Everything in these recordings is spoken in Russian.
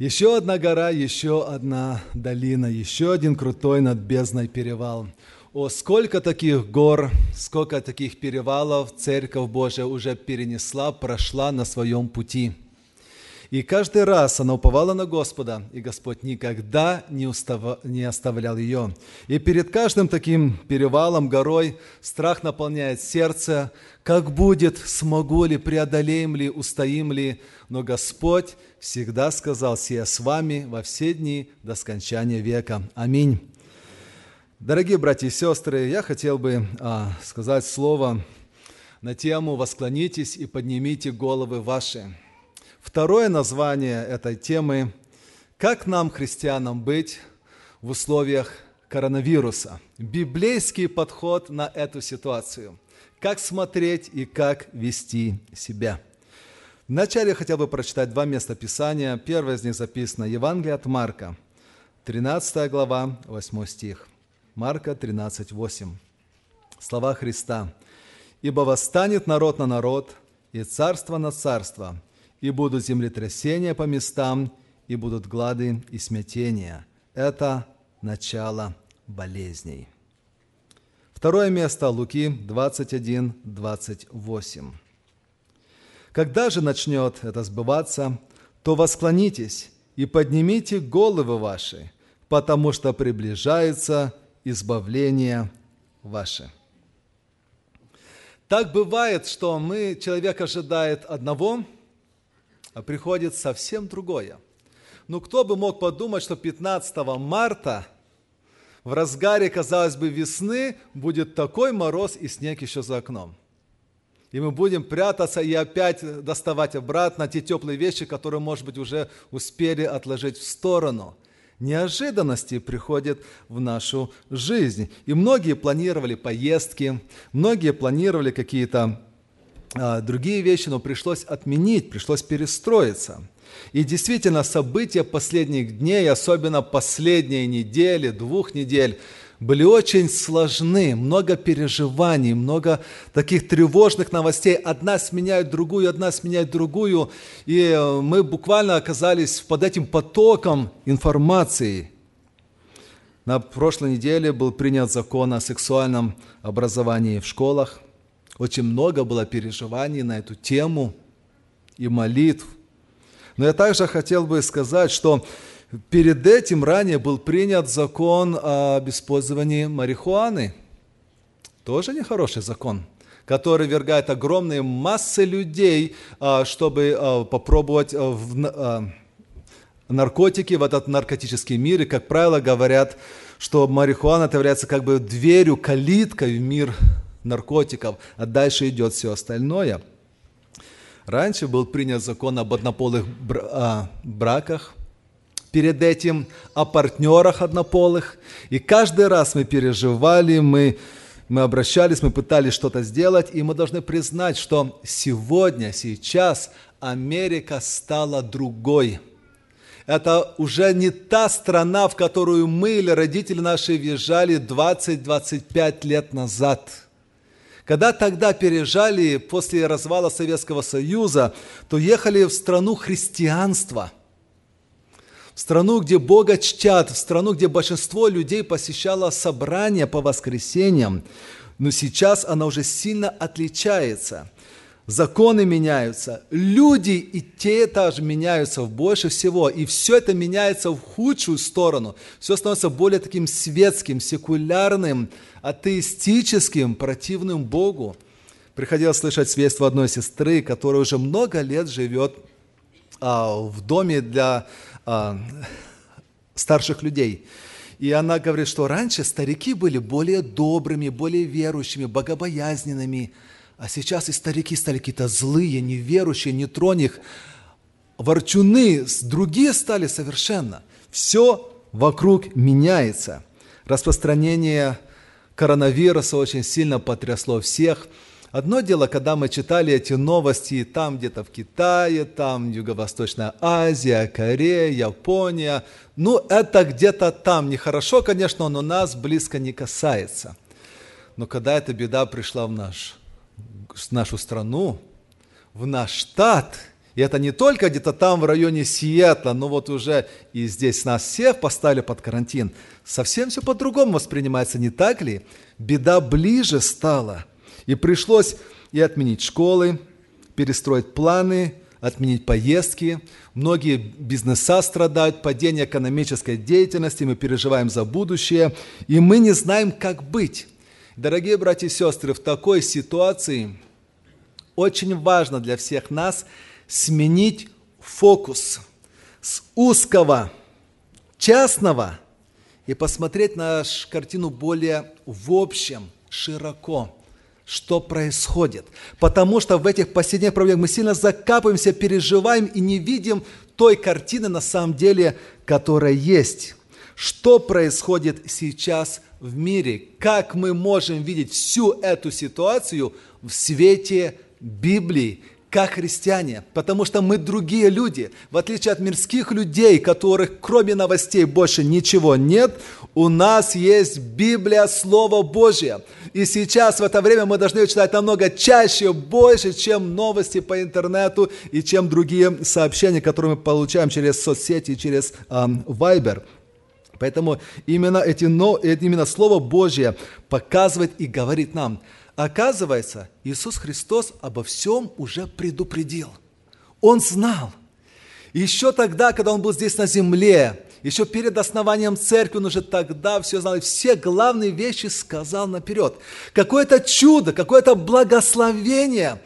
Еще одна гора, еще одна долина, еще один крутой над бездной перевал. О, сколько таких гор, сколько таких перевалов Церковь Божия уже перенесла, прошла на своем пути. И каждый раз она уповала на Господа, и Господь никогда не, устав... не оставлял ее. И перед каждым таким перевалом, горой, страх наполняет сердце, как будет, смогу ли, преодолеем ли, устоим ли. Но Господь всегда сказал, «Сия с вами во все дни до скончания века». Аминь. Дорогие братья и сестры, я хотел бы а, сказать слово на тему «Восклонитесь и поднимите головы ваши». Второе название этой темы – «Как нам, христианам, быть в условиях коронавируса?» Библейский подход на эту ситуацию. Как смотреть и как вести себя – Вначале хотел бы прочитать два места Писания. Первое из них записано Евангелие от Марка, 13 глава, 8 стих. Марка 13, 8. Слова Христа. «Ибо восстанет народ на народ, и царство на царство, и будут землетрясения по местам, и будут глады и смятения». Это начало болезней. Второе место Луки 21, 28. Когда же начнет это сбываться, то восклонитесь и поднимите головы ваши, потому что приближается избавление ваше. Так бывает, что мы, человек ожидает одного, приходит совсем другое. Ну, кто бы мог подумать, что 15 марта в разгаре, казалось бы, весны будет такой мороз и снег еще за окном и мы будем прятаться и опять доставать обратно те теплые вещи, которые, может быть, уже успели отложить в сторону. Неожиданности приходят в нашу жизнь. И многие планировали поездки, многие планировали какие-то другие вещи, но пришлось отменить, пришлось перестроиться. И действительно, события последних дней, особенно последние недели, двух недель, были очень сложны, много переживаний, много таких тревожных новостей. Одна сменяет другую, одна сменяет другую. И э, мы буквально оказались под этим потоком информации. На прошлой неделе был принят закон о сексуальном образовании в школах. Очень много было переживаний на эту тему и молитв. Но я также хотел бы сказать, что Перед этим ранее был принят закон об использовании марихуаны. Тоже нехороший закон, который вергает огромные массы людей, а, чтобы а, попробовать а, наркотики в этот наркотический мир. И, как правило, говорят, что марихуана является как бы дверью, калиткой в мир наркотиков, а дальше идет все остальное. Раньше был принят закон об однополых браках, перед этим о партнерах однополых. И каждый раз мы переживали, мы, мы обращались, мы пытались что-то сделать, и мы должны признать, что сегодня, сейчас Америка стала другой. Это уже не та страна, в которую мы или родители наши въезжали 20-25 лет назад. Когда тогда переезжали после развала Советского Союза, то ехали в страну христианства – в страну, где Бога чтят, в страну, где большинство людей посещало собрания по воскресеньям. Но сейчас она уже сильно отличается. Законы меняются, люди и те тоже меняются больше всего. И все это меняется в худшую сторону. Все становится более таким светским, секулярным, атеистическим, противным Богу. Приходилось слышать свидетельство одной сестры, которая уже много лет живет а, в доме для а, старших людей. И она говорит, что раньше старики были более добрыми, более верующими, богобоязненными, а сейчас и старики стали какие-то злые, неверующие, не тронь их. Ворчуны, другие стали совершенно. Все вокруг меняется. Распространение коронавируса очень сильно потрясло всех – Одно дело, когда мы читали эти новости там где-то в Китае, там Юго-Восточная Азия, Корея, Япония. Ну, это где-то там. Нехорошо, конечно, но нас близко не касается. Но когда эта беда пришла в наш, в нашу страну, в наш штат, И это не только где-то там в районе Сиэтла, но вот уже и здесь нас всех поставили под карантин. Совсем все по-другому воспринимается, не так ли? Беда ближе стала. И пришлось и отменить школы, перестроить планы, отменить поездки. Многие бизнеса страдают, падение экономической деятельности, мы переживаем за будущее, и мы не знаем, как быть. Дорогие братья и сестры, в такой ситуации очень важно для всех нас сменить фокус с узкого, частного и посмотреть на картину более в общем, широко – что происходит. Потому что в этих последних проблемах мы сильно закапываемся, переживаем и не видим той картины на самом деле, которая есть. Что происходит сейчас в мире? Как мы можем видеть всю эту ситуацию в свете Библии? как христиане, потому что мы другие люди. В отличие от мирских людей, которых кроме новостей больше ничего нет, у нас есть Библия, Слово Божье. И сейчас, в это время, мы должны читать намного чаще, больше, чем новости по интернету и чем другие сообщения, которые мы получаем через соцсети, через эм, Viber. Поэтому именно, эти, но, именно Слово Божье показывает и говорит нам – Оказывается, Иисус Христос обо всем уже предупредил. Он знал. Еще тогда, когда Он был здесь на земле, еще перед основанием церкви, он уже тогда все знал, и все главные вещи сказал наперед. Какое-то чудо, какое-то благословение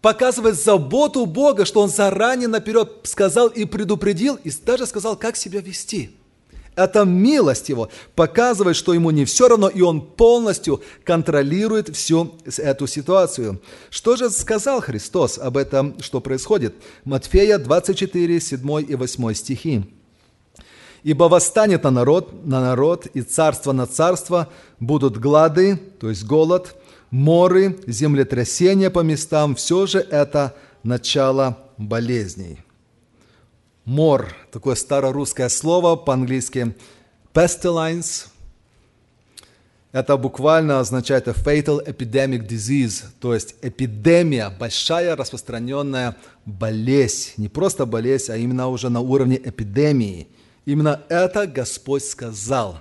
показывает заботу Бога, что Он заранее наперед сказал и предупредил, и даже сказал, как себя вести – это милость Его показывает, что Ему не все равно, и Он полностью контролирует всю эту ситуацию. Что же сказал Христос об этом, что происходит? Матфея 24, 7 и 8 стихи. «Ибо восстанет на народ, на народ, и царство на царство, будут глады, то есть голод, моры, землетрясения по местам, все же это начало болезней». Мор, такое старорусское слово, по-английски pestilence. Это буквально означает a fatal epidemic disease, то есть эпидемия, большая распространенная болезнь. Не просто болезнь, а именно уже на уровне эпидемии. Именно это Господь сказал.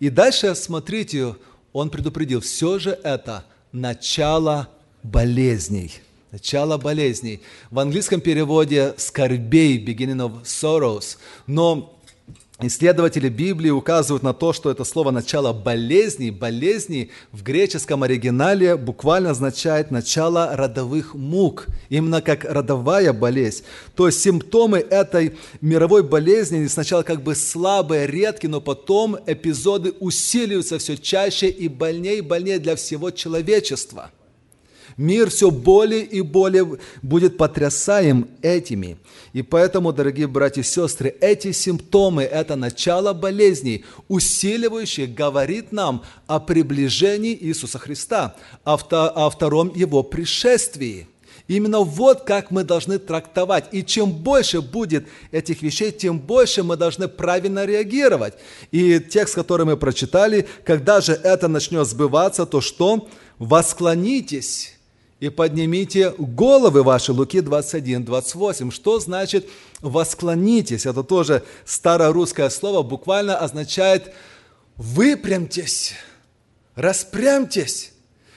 И дальше, смотрите, Он предупредил, все же это начало болезней – начало болезней. В английском переводе скорбей, beginning of sorrows. Но Исследователи Библии указывают на то, что это слово «начало болезней», болезни в греческом оригинале буквально означает «начало родовых мук», именно как родовая болезнь. То есть симптомы этой мировой болезни сначала как бы слабые, редкие, но потом эпизоды усиливаются все чаще и больнее и больнее для всего человечества – Мир все более и более будет потрясаем этими. И поэтому, дорогие братья и сестры, эти симптомы – это начало болезней, усиливающих говорит нам о приближении Иисуса Христа, о втором Его пришествии. Именно вот как мы должны трактовать. И чем больше будет этих вещей, тем больше мы должны правильно реагировать. И текст, который мы прочитали, когда же это начнет сбываться, то что? Восклонитесь и поднимите головы ваши. Луки 21, 28. Что значит восклонитесь? Это тоже старорусское слово, буквально означает выпрямьтесь, распрямьтесь.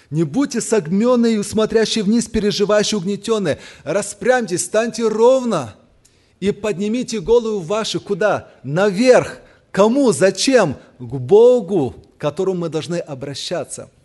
Не будьте согменные смотрящие вниз, переживающие, угнетенные. Распрямьтесь, станьте ровно и поднимите голову вашу куда? Наверх. Кому? Зачем? К Богу, к которому мы должны обращаться –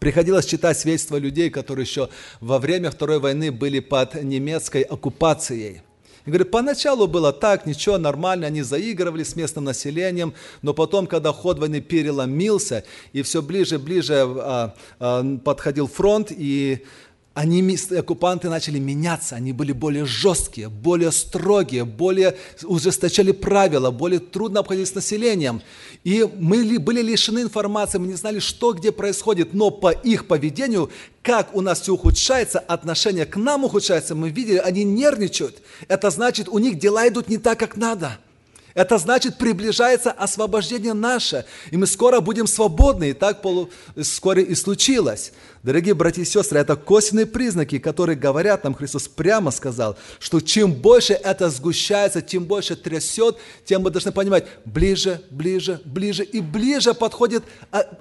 Приходилось читать свидетельства людей, которые еще во время Второй войны были под немецкой оккупацией. И говорит, поначалу было так, ничего, нормально, они заигрывали с местным населением, но потом, когда ход войны переломился, и все ближе и ближе а, а, подходил фронт, и они, оккупанты начали меняться, они были более жесткие, более строгие, более ужесточали правила, более трудно обходились с населением. И мы были лишены информации, мы не знали, что где происходит, но по их поведению, как у нас все ухудшается, отношение к нам ухудшается, мы видели, они нервничают. Это значит, у них дела идут не так, как надо. Это значит, приближается освобождение наше, и мы скоро будем свободны, и так полу... вскоре и случилось. Дорогие братья и сестры, это косвенные признаки, которые говорят нам, Христос прямо сказал, что чем больше это сгущается, тем больше трясет, тем мы должны понимать, ближе, ближе, ближе и ближе подходит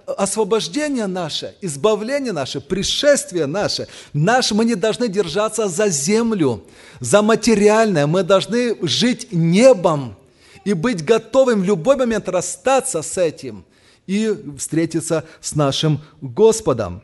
освобождение наше, избавление наше, пришествие наше. Наш, мы не должны держаться за землю, за материальное, мы должны жить небом и быть готовым в любой момент расстаться с этим и встретиться с нашим Господом.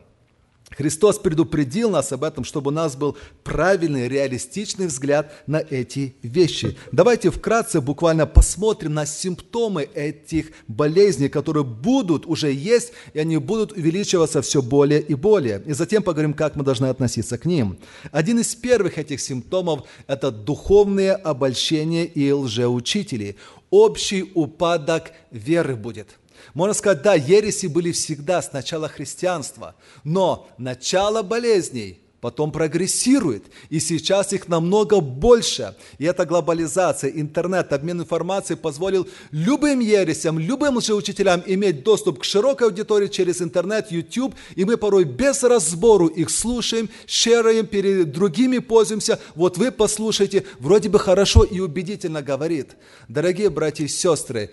Христос предупредил нас об этом, чтобы у нас был правильный, реалистичный взгляд на эти вещи. Давайте вкратце буквально посмотрим на симптомы этих болезней, которые будут уже есть, и они будут увеличиваться все более и более. И затем поговорим, как мы должны относиться к ним. Один из первых этих симптомов – это духовные обольщения и лжеучители. Общий упадок веры будет – можно сказать, да, ереси были всегда с начала христианства, но начало болезней потом прогрессирует, и сейчас их намного больше. И эта глобализация, интернет, обмен информацией позволил любым ересям, любым лжеучителям иметь доступ к широкой аудитории через интернет, YouTube, и мы порой без разбору их слушаем, шераем, перед другими пользуемся. Вот вы послушайте, вроде бы хорошо и убедительно говорит. Дорогие братья и сестры,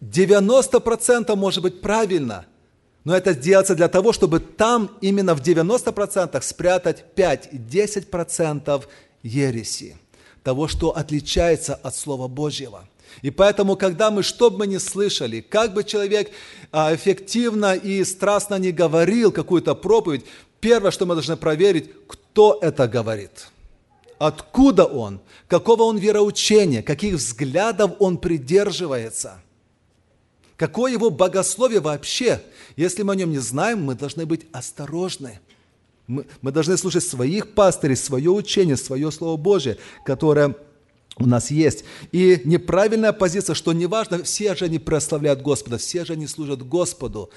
90% может быть правильно, но это делается для того, чтобы там именно в 90% спрятать 5-10% ереси, того, что отличается от Слова Божьего. И поэтому, когда мы, что бы мы ни слышали, как бы человек а, эффективно и страстно не говорил какую-то проповедь, первое, что мы должны проверить, кто это говорит. Откуда он, какого он вероучения, каких взглядов он придерживается – Какое его богословие вообще? Если мы о нем не знаем, мы должны быть осторожны. Мы, мы должны слушать своих пастырей, свое учение, свое Слово Божие, которое у нас есть. И неправильная позиция, что неважно, все же они прославляют Господа, все же они служат Господу.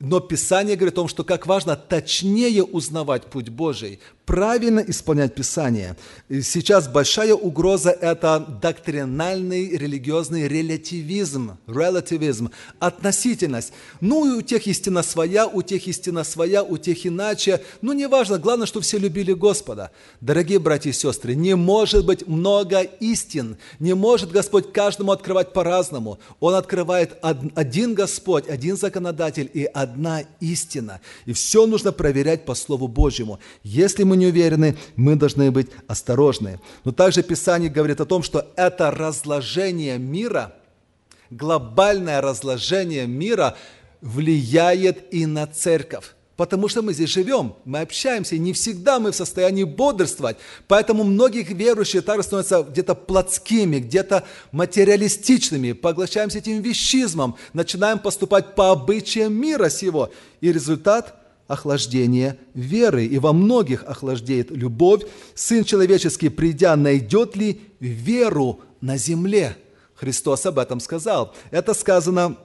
Но Писание говорит о том, что как важно точнее узнавать путь Божий, правильно исполнять Писание. И сейчас большая угроза – это доктринальный религиозный релятивизм, релативизм, относительность. Ну, у тех истина своя, у тех истина своя, у тех иначе. Ну, неважно, главное, что все любили Господа. Дорогие братья и сестры, не может быть много истин, не может Господь каждому открывать по-разному. Он открывает один Господь, один законодатель и одна истина. И все нужно проверять по Слову Божьему. Если мы не уверены, мы должны быть осторожны. Но также Писание говорит о том, что это разложение мира, глобальное разложение мира влияет и на церковь. Потому что мы здесь живем, мы общаемся, и не всегда мы в состоянии бодрствовать. Поэтому многих верующих также становятся где-то плотскими, где-то материалистичными, поглощаемся этим вещизмом, начинаем поступать по обычаям мира сего. И результат охлаждение веры, и во многих охлаждеет любовь. Сын человеческий, придя, найдет ли веру на земле? Христос об этом сказал. Это сказано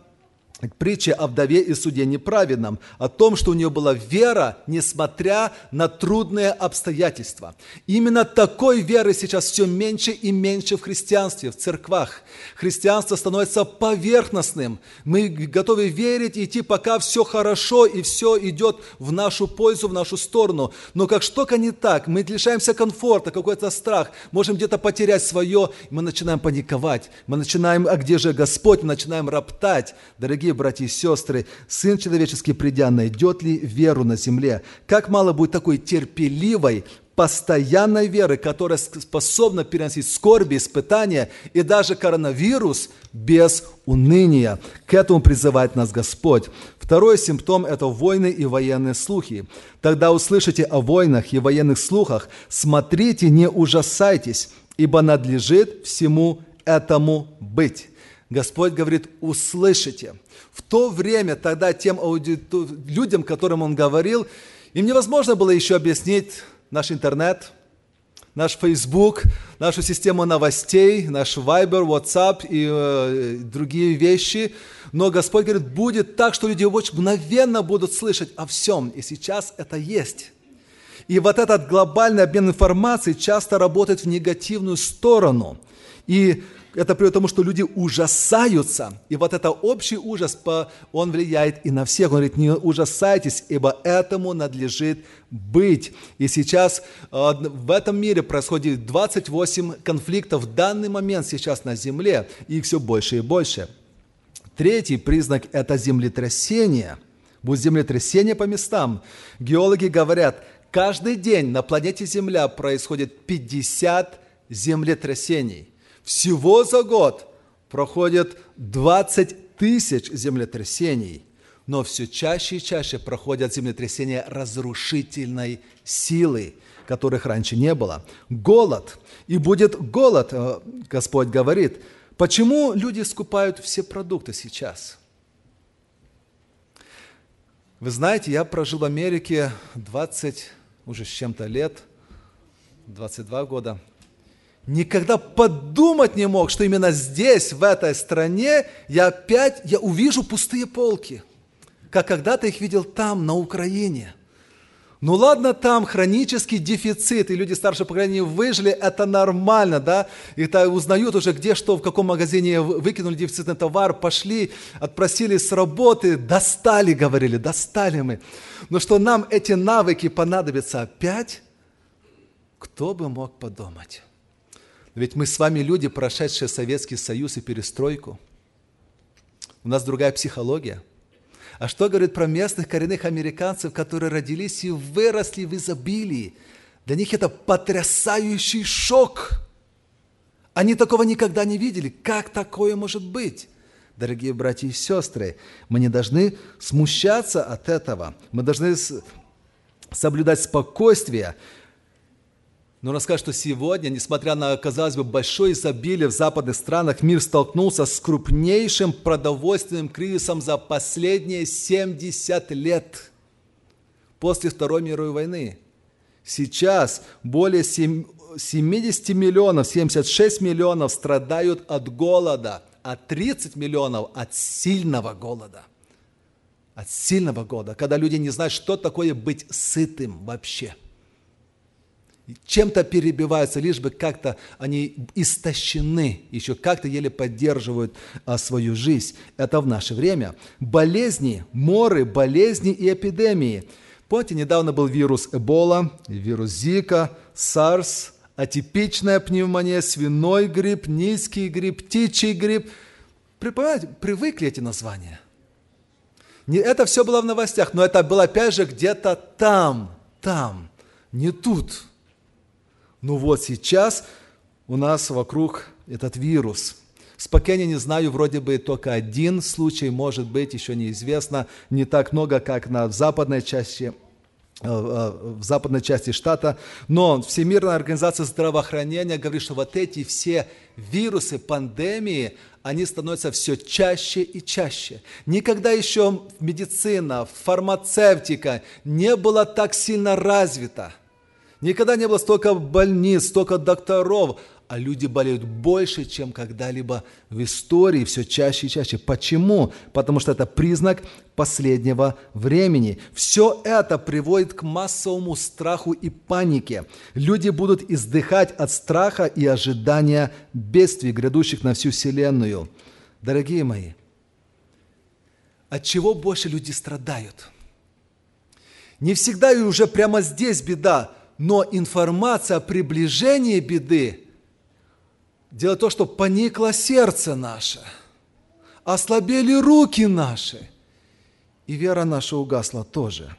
притча о вдове и суде неправедном, о том, что у нее была вера, несмотря на трудные обстоятельства. Именно такой веры сейчас все меньше и меньше в христианстве, в церквах. Христианство становится поверхностным. Мы готовы верить и идти, пока все хорошо и все идет в нашу пользу, в нашу сторону. Но как что-то не так, мы лишаемся комфорта, какой-то страх, можем где-то потерять свое, мы начинаем паниковать, мы начинаем, а где же Господь, мы начинаем роптать. Дорогие братья и сестры, Сын Человеческий придя, найдет ли веру на земле? Как мало будет такой терпеливой, постоянной веры, которая способна переносить скорби, испытания и даже коронавирус без уныния. К этому призывает нас Господь. Второй симптом – это войны и военные слухи. Тогда услышите о войнах и военных слухах, смотрите, не ужасайтесь, ибо надлежит всему этому быть. Господь говорит, услышите. В то время тогда тем аудиту... людям, которым Он говорил, им невозможно было еще объяснить наш интернет, наш Facebook, нашу систему новостей, наш Viber, WhatsApp и э, другие вещи. Но Господь говорит, будет так, что люди очень мгновенно будут слышать о всем. И сейчас это есть. И вот этот глобальный обмен информацией часто работает в негативную сторону – И это приводит к тому, что люди ужасаются. И вот это общий ужас, он влияет и на всех. Он говорит, не ужасайтесь, ибо этому надлежит быть. И сейчас э, в этом мире происходит 28 конфликтов в данный момент сейчас на земле, и их все больше и больше. Третий признак – это землетрясение. Будет землетрясение по местам. Геологи говорят, каждый день на планете Земля происходит 50 землетрясений. Всего за год проходит 20 тысяч землетрясений, но все чаще и чаще проходят землетрясения разрушительной силы, которых раньше не было. Голод. И будет голод, э, Господь говорит. Почему люди скупают все продукты сейчас? Вы знаете, я прожил в Америке 20 уже с чем-то лет, 22 года – никогда подумать не мог, что именно здесь, в этой стране, я опять я увижу пустые полки, как когда-то их видел там, на Украине. Ну ладно, там хронический дефицит, и люди старшего поколения выжили, это нормально, да? И то узнают уже, где что, в каком магазине выкинули дефицитный товар, пошли, отпросили с работы, достали, говорили, достали мы. Но что нам эти навыки понадобятся опять, кто бы мог подумать? Ведь мы с вами люди, прошедшие Советский Союз и перестройку. У нас другая психология. А что говорит про местных коренных американцев, которые родились и выросли в изобилии? Для них это потрясающий шок. Они такого никогда не видели. Как такое может быть? Дорогие братья и сестры, мы не должны смущаться от этого. Мы должны соблюдать спокойствие, но она скажет, что сегодня, несмотря на, казалось бы, большое изобилие в западных странах, мир столкнулся с крупнейшим продовольственным кризисом за последние 70 лет после Второй мировой войны. Сейчас более 70 миллионов, 76 миллионов страдают от голода, а 30 миллионов от сильного голода. От сильного голода, когда люди не знают, что такое быть сытым вообще – чем-то перебиваются, лишь бы как-то они истощены, еще как-то еле поддерживают а, свою жизнь. Это в наше время. Болезни, моры, болезни и эпидемии. Помните, недавно был вирус Эбола, вирус Зика, САРС, атипичная пневмония, свиной грипп, низкий грипп, птичий грипп. Понимаете, привыкли эти названия. Не, это все было в новостях, но это было опять же где-то там, там, не тут. Ну вот сейчас у нас вокруг этот вирус. Спокойно не знаю, вроде бы только один случай, может быть, еще неизвестно, не так много, как на западной части э, э, в западной части штата, но Всемирная организация здравоохранения говорит, что вот эти все вирусы, пандемии, они становятся все чаще и чаще. Никогда еще медицина, фармацевтика не была так сильно развита – Никогда не было столько больниц, столько докторов, а люди болеют больше, чем когда-либо в истории, все чаще и чаще. Почему? Потому что это признак последнего времени. Все это приводит к массовому страху и панике. Люди будут издыхать от страха и ожидания бедствий, грядущих на всю Вселенную. Дорогие мои, от чего больше люди страдают? Не всегда и уже прямо здесь беда, но информация о приближении беды делает то, что поникло сердце наше, ослабели руки наши, и вера наша угасла тоже.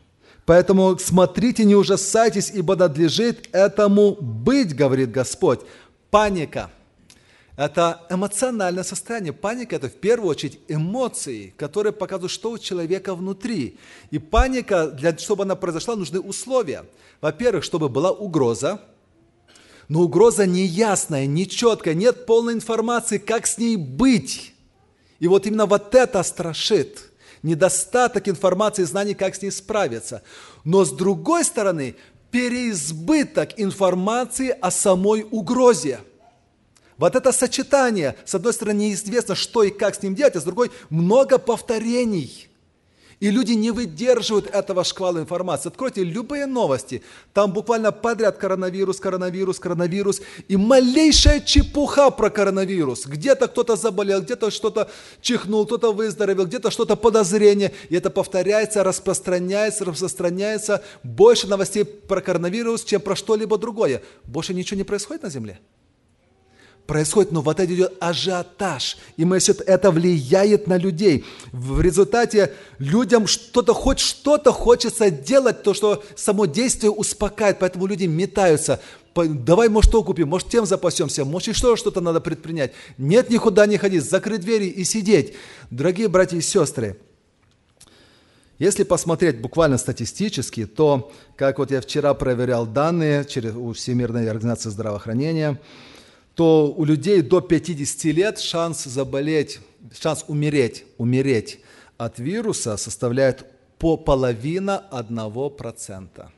Поэтому смотрите, не ужасайтесь, ибо надлежит этому быть, говорит Господь. Паника – это эмоциональное состояние. Паника – это в первую очередь эмоции, которые показывают, что у человека внутри. И паника, для, чтобы она произошла, нужны условия. Во-первых, чтобы была угроза, но угроза неясная, нечеткая, нет полной информации, как с ней быть. И вот именно вот это страшит. Недостаток информации и знаний, как с ней справиться. Но с другой стороны, переизбыток информации о самой угрозе – вот это сочетание, с одной стороны, неизвестно, что и как с ним делать, а с другой, много повторений. И люди не выдерживают этого шквала информации. Откройте любые новости. Там буквально подряд коронавирус, коронавирус, коронавирус. И малейшая чепуха про коронавирус. Где-то кто-то заболел, где-то что-то чихнул, кто-то выздоровел, где-то что-то подозрение. И это повторяется, распространяется, распространяется. Больше новостей про коронавирус, чем про что-либо другое. Больше ничего не происходит на Земле происходит, но вот это идет ажиотаж. И мы все это влияет на людей. В результате людям что-то, хоть что-то хочется делать, то, что само действие успокаивает, поэтому люди метаются. Давай, может, то купим, может, тем запасемся, может, еще что-то надо предпринять. Нет, никуда не ходить, закрыть двери и сидеть. Дорогие братья и сестры, если посмотреть буквально статистически, то, как вот я вчера проверял данные через у Всемирной организации здравоохранения, то у людей до 50 лет шанс заболеть, шанс умереть, умереть от вируса составляет по половина одного процента.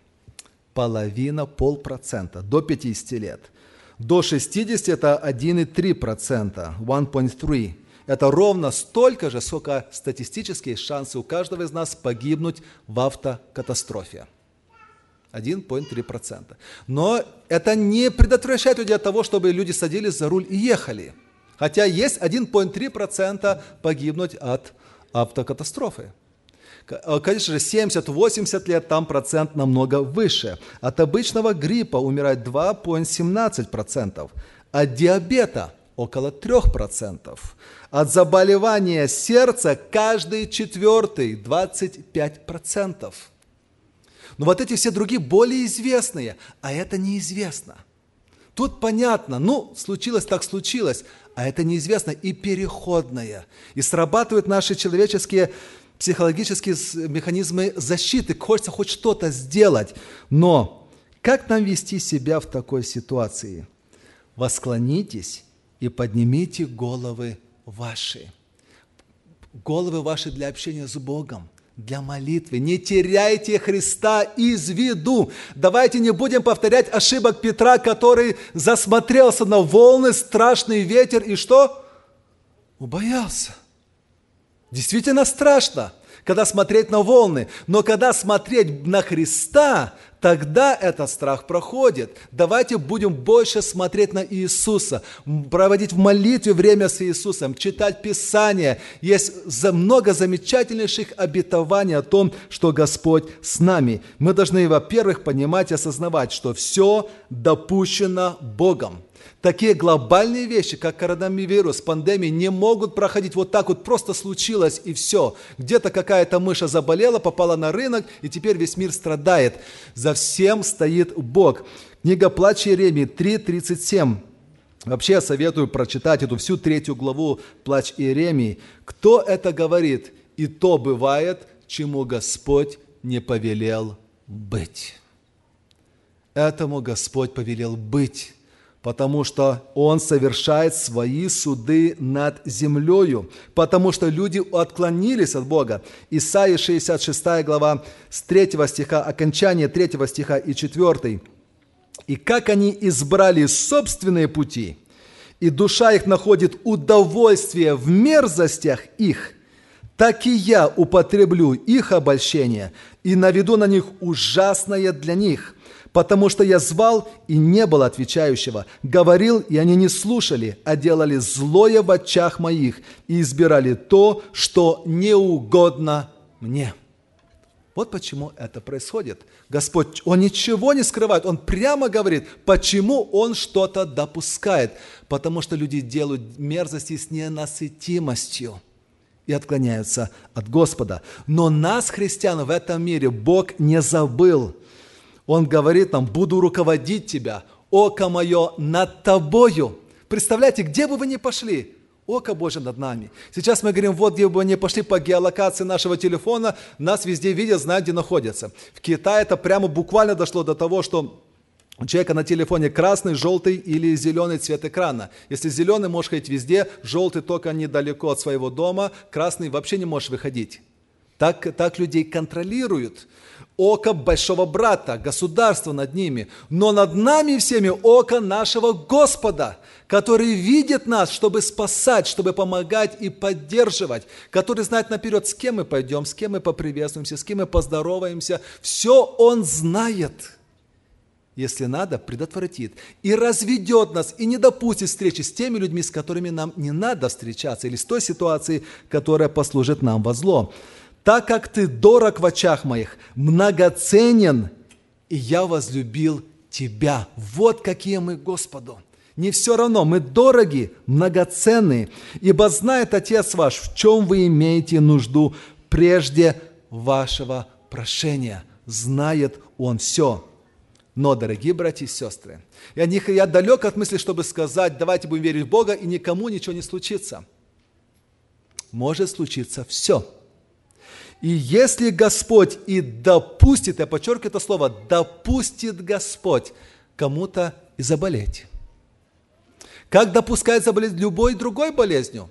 Половина, полпроцента, до 50 лет. До 60 это 1,3%, 1,3%. Это ровно столько же, сколько статистические шансы у каждого из нас погибнуть в автокатастрофе. 1,3%. Но это не предотвращает людей от того, чтобы люди садились за руль и ехали. Хотя есть 1,3% погибнуть от автокатастрофы. Э, конечно же, 70-80 лет там процент намного выше. От обычного гриппа умирает 2,17%. От диабета около 3%. От заболевания сердца каждый четвертый 25%. Но вот эти все другие более известные, а это неизвестно. Тут понятно, ну, случилось так случилось, а это неизвестно и переходное. И срабатывают наши человеческие психологические механизмы защиты. Хочется хоть что-то сделать. Но как нам вести себя в такой ситуации? Восклонитесь и поднимите головы ваши. Головы ваши для общения с Богом – для молитвы. Не теряйте Христа из виду. Давайте не будем повторять ошибок Петра, который засмотрелся на волны, страшный ветер и что? Убоялся. Действительно страшно когда смотреть на волны. Но когда смотреть на Христа, тогда этот страх проходит. Давайте будем больше смотреть на Иисуса, проводить в молитве время с Иисусом, читать Писание. Есть много замечательнейших обетований о том, что Господь с нами. Мы должны, во-первых, понимать и осознавать, что все допущено Богом. Такие глобальные вещи, как коронавирус, пандемия, не могут проходить вот так вот, просто случилось и все. Где-то какая-то мыша заболела, попала на рынок, и теперь весь мир страдает. За всем стоит Бог. Книга Плач Иеремии 3.37. Вообще я советую прочитать эту всю третью главу Плач Иеремии. Кто это говорит? И то бывает, чему Господь не повелел быть. Этому Господь повелел быть потому что Он совершает свои суды над землею, потому что люди отклонились от Бога. Исаия 66 глава с 3 стиха, окончание 3 стиха и 4. «И как они избрали собственные пути, и душа их находит удовольствие в мерзостях их, так и я употреблю их обольщение и наведу на них ужасное для них» потому что я звал, и не было отвечающего, говорил, и они не слушали, а делали злое в очах моих и избирали то, что неугодно мне». Вот почему это происходит. Господь, Он ничего не скрывает, Он прямо говорит, почему Он что-то допускает. Потому что люди делают мерзости с ненасытимостью и отклоняются от Господа. Но нас, христиан, в этом мире Бог не забыл. Он говорит нам, буду руководить тебя, око мое над тобою. Представляете, где бы вы ни пошли, Око Божье над нами. Сейчас мы говорим, вот где бы мы ни пошли по геолокации нашего телефона, нас везде видят, знают, где находятся. В Китае это прямо буквально дошло до того, что у человека на телефоне красный, желтый или зеленый цвет экрана. Если зеленый, можешь ходить везде, желтый только недалеко от своего дома, красный вообще не можешь выходить. Так, так людей контролируют. Око большого брата, государство над ними. Но над нами всеми око нашего Господа, который видит нас, чтобы спасать, чтобы помогать и поддерживать, который знает наперед, с кем мы пойдем, с кем мы поприветствуемся, с кем мы поздороваемся. Все Он знает если надо, предотвратит и разведет нас, и не допустит встречи с теми людьми, с которыми нам не надо встречаться, или с той ситуацией, которая послужит нам во зло. Так как ты дорог в очах моих, многоценен, и я возлюбил тебя. Вот какие мы Господу. Не все равно, мы дороги, многоценны, ибо знает Отец ваш, в чем вы имеете нужду прежде вашего прошения. Знает Он все. Но, дорогие братья и сестры, я, не, я далек от мысли, чтобы сказать, давайте будем верить в Бога, и никому ничего не случится. Может случиться все. И если Господь и допустит, я подчеркиваю это слово, допустит Господь кому-то и заболеть. Как допускает заболеть любой другой болезнью?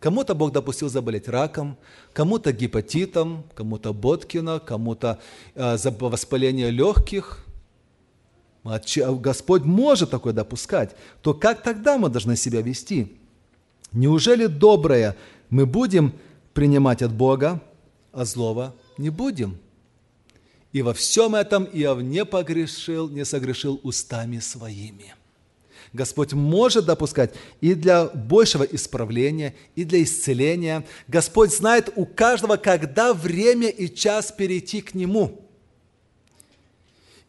Кому-то Бог допустил заболеть раком, кому-то гепатитом, кому-то Боткина, кому-то э, воспаление легких – Господь может такое допускать, то как тогда мы должны себя вести? Неужели доброе мы будем принимать от Бога, а злого не будем? И во всем этом Иов не погрешил, не согрешил устами своими. Господь может допускать и для большего исправления, и для исцеления. Господь знает у каждого, когда время и час перейти к Нему –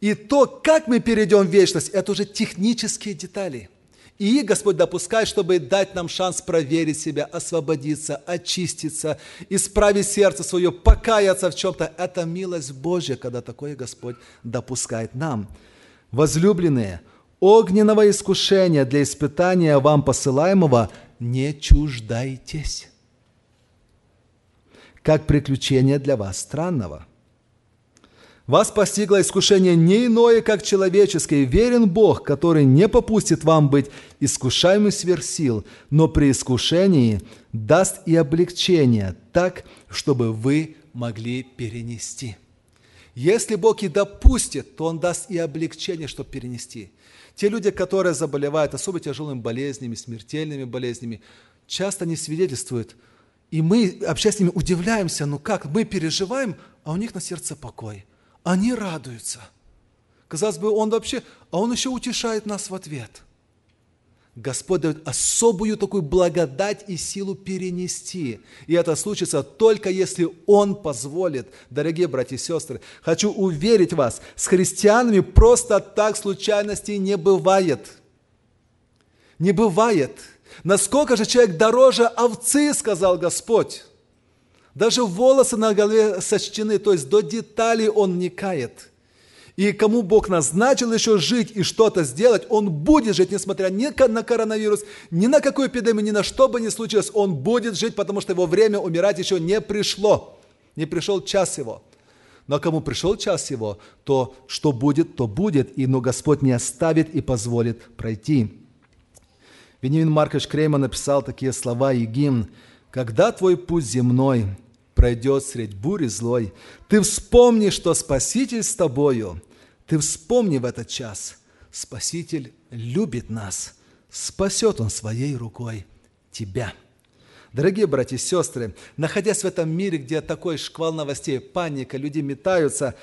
и то, как мы перейдем в вечность, это уже технические детали. И Господь допускает, чтобы дать нам шанс проверить себя, освободиться, очиститься, исправить сердце свое, покаяться в чем-то. Это милость Божья, когда такое Господь допускает нам. Возлюбленные, огненного искушения для испытания вам посылаемого не чуждайтесь, как приключение для вас странного – вас постигло искушение не иное, как человеческое. Верен Бог, который не попустит вам быть искушаемым сверх сил, но при искушении даст и облегчение, так, чтобы вы могли перенести. Если Бог и допустит, то Он даст и облегчение, чтобы перенести. Те люди, которые заболевают особо тяжелыми болезнями, смертельными болезнями, часто не свидетельствуют. И мы, общаясь с ними, удивляемся, ну как, мы переживаем, а у них на сердце покой – они радуются. Казалось бы, он вообще, а он еще утешает нас в ответ. Господь дает особую такую благодать и силу перенести. И это случится только если Он позволит. Дорогие братья и сестры, хочу уверить вас, с христианами просто так случайностей не бывает. Не бывает. Насколько же человек дороже овцы, сказал Господь. Даже волосы на голове сочтены, то есть до деталей он вникает. И кому Бог назначил еще жить и что-то сделать, он будет жить, несмотря ни на коронавирус, ни на какую эпидемию, ни на что бы ни случилось, он будет жить, потому что его время умирать еще не пришло. Не пришел час его. Но кому пришел час его, то что будет, то будет, и но Господь не оставит и позволит пройти. Вениамин Маркович Крейман написал такие слова и гимн – когда твой путь земной пройдет средь бури злой, ты вспомни, что Спаситель с тобою. Ты вспомни в этот час, Спаситель любит нас, спасет Он своей рукой тебя. Дорогие братья и сестры, находясь в этом мире, где такой шквал новостей, паника, люди метаются,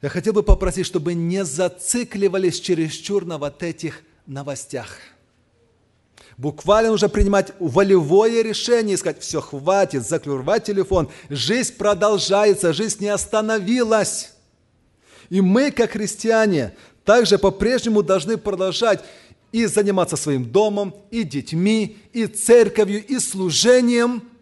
я хотел бы попросить, чтобы не зацикливались чересчур на вот этих новостях – Буквально нужно принимать волевое решение сказать, все, хватит, закрывать телефон. Жизнь продолжается, жизнь не остановилась. И мы, как христиане, также по-прежнему должны продолжать и заниматься своим домом, и детьми, и церковью, и служением –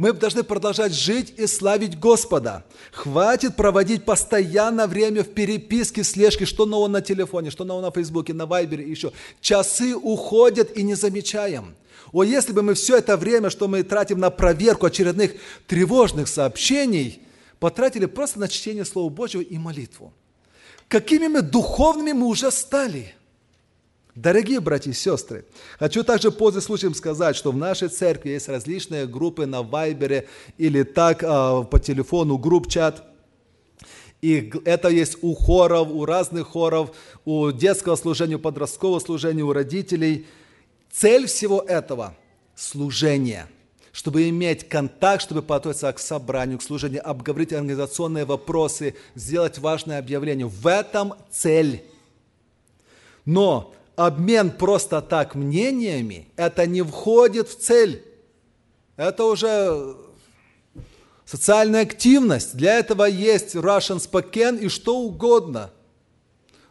мы должны продолжать жить и славить Господа. Хватит проводить постоянно время в переписке, слежке, что нового на телефоне, что нового на Фейсбуке, на Вайбере еще. Часы уходят и не замечаем. О, если бы мы все это время, что мы тратим на проверку очередных тревожных сообщений, потратили просто на чтение Слова Божьего и молитву. Какими мы духовными мы уже стали – Дорогие братья и сестры, хочу также пользуясь случаем сказать, что в нашей церкви есть различные группы на Вайбере или так а, по телефону, групп-чат. И это есть у хоров, у разных хоров, у детского служения, у подросткового служения, у родителей. Цель всего этого – служение – чтобы иметь контакт, чтобы подготовиться к собранию, к служению, обговорить организационные вопросы, сделать важное объявление. В этом цель. Но обмен просто так мнениями, это не входит в цель. Это уже социальная активность. Для этого есть Russian Spoken и что угодно –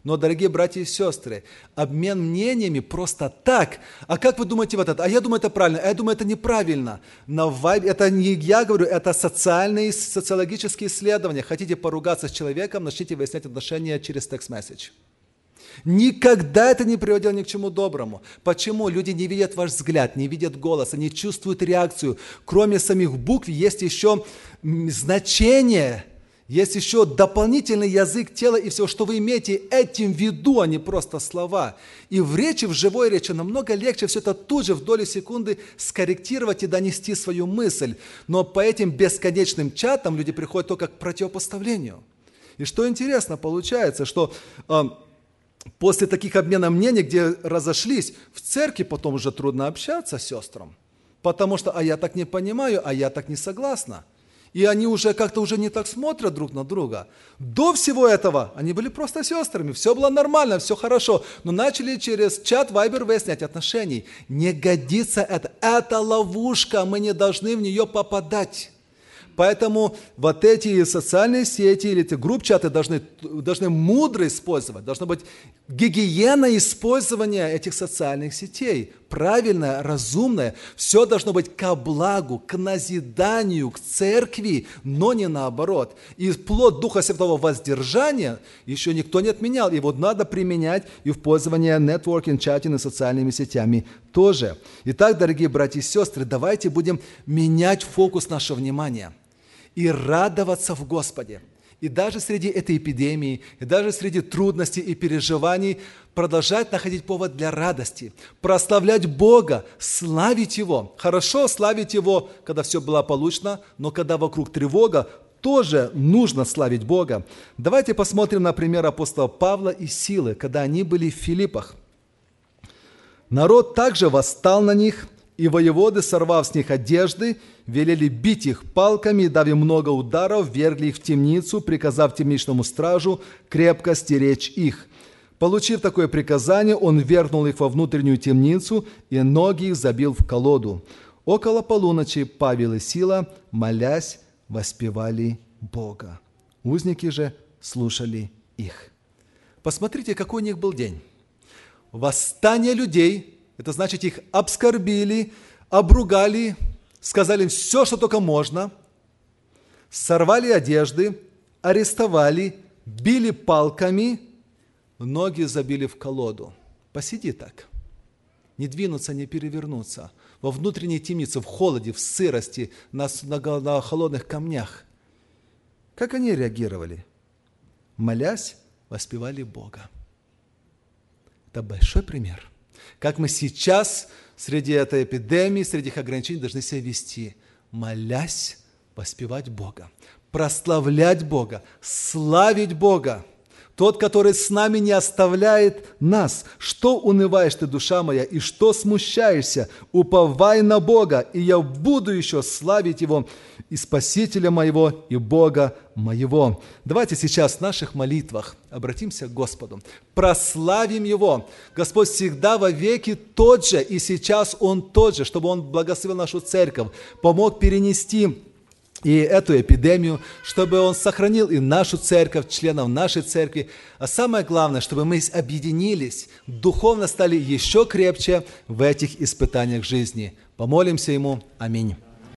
но, дорогие братья и сестры, обмен мнениями просто так. А как вы думаете вот это? А я думаю, это правильно, а я думаю, это неправильно. На вайб... Это не я говорю, это социальные, социологические исследования. Хотите поругаться с человеком, начните выяснять отношения через текст-месседж. Никогда это не приводило ни к чему доброму. Почему? Люди не видят ваш взгляд, не видят голос, они чувствуют реакцию. Кроме самих букв есть еще значение – есть еще дополнительный язык тела и все, что вы имеете этим в виду, а не просто слова. И в речи, в живой речи намного легче все это тут же в долю секунды скорректировать и донести свою мысль. Но по этим бесконечным чатам люди приходят только к противопоставлению. И что интересно, получается, что э, после таких обменов мнений, где разошлись, в церкви потом уже трудно общаться с сестрам. Потому что, а я так не понимаю, а я так не согласна и они уже как-то уже не так смотрят друг на друга. До всего этого они были просто сестрами, все было нормально, все хорошо, но начали через чат Вайбер выяснять отношений. Не годится это, это ловушка, мы не должны в нее попадать. Поэтому вот эти социальные сети или эти групп-чаты должны, должны мудро использовать. Должна быть гигиена использования этих социальных сетей. Правильное, разумное. Все должно быть ко благу, к назиданию, к церкви, но не наоборот. И плод Духа Святого воздержания еще никто не отменял. Его надо применять и в пользовании нетворкинг, чатинг и социальными сетями тоже. Итак, дорогие братья и сестры, давайте будем менять фокус нашего внимания – и радоваться в Господе. И даже среди этой эпидемии, и даже среди трудностей и переживаний продолжать находить повод для радости, прославлять Бога, славить Его. Хорошо славить Его, когда все было получно, но когда вокруг тревога, тоже нужно славить Бога. Давайте посмотрим на пример апостола Павла и Силы, когда они были в Филиппах. Народ также восстал на них, и воеводы, сорвав с них одежды, велели бить их палками, дав им много ударов, вергли их в темницу, приказав темничному стражу крепко стеречь их. Получив такое приказание, он вернул их во внутреннюю темницу и ноги их забил в колоду. Около полуночи Павел и Сила, молясь, воспевали Бога. Узники же слушали их. Посмотрите, какой у них был день. Восстание людей – это значит, их обскорбили, обругали, сказали им все, что только можно, сорвали одежды, арестовали, били палками, ноги забили в колоду. Посиди так. Не двинуться, не перевернуться. Во внутренней темнице, в холоде, в сырости, на, на, на холодных камнях. Как они реагировали? Молясь, воспевали Бога. Это большой пример как мы сейчас среди этой эпидемии, среди этих ограничений должны себя вести, молясь, воспевать Бога, прославлять Бога, славить Бога. Тот, который с нами не оставляет нас. Что унываешь ты, душа моя, и что смущаешься? Уповай на Бога, и я буду еще славить Его, и Спасителя моего, и Бога моего. Давайте сейчас в наших молитвах обратимся к Господу, прославим Его. Господь всегда во веки тот же, и сейчас Он тот же, чтобы Он благословил нашу церковь, помог перенести и эту эпидемию, чтобы Он сохранил и нашу церковь, членов нашей церкви. А самое главное, чтобы мы объединились, духовно стали еще крепче в этих испытаниях жизни. Помолимся Ему. Аминь.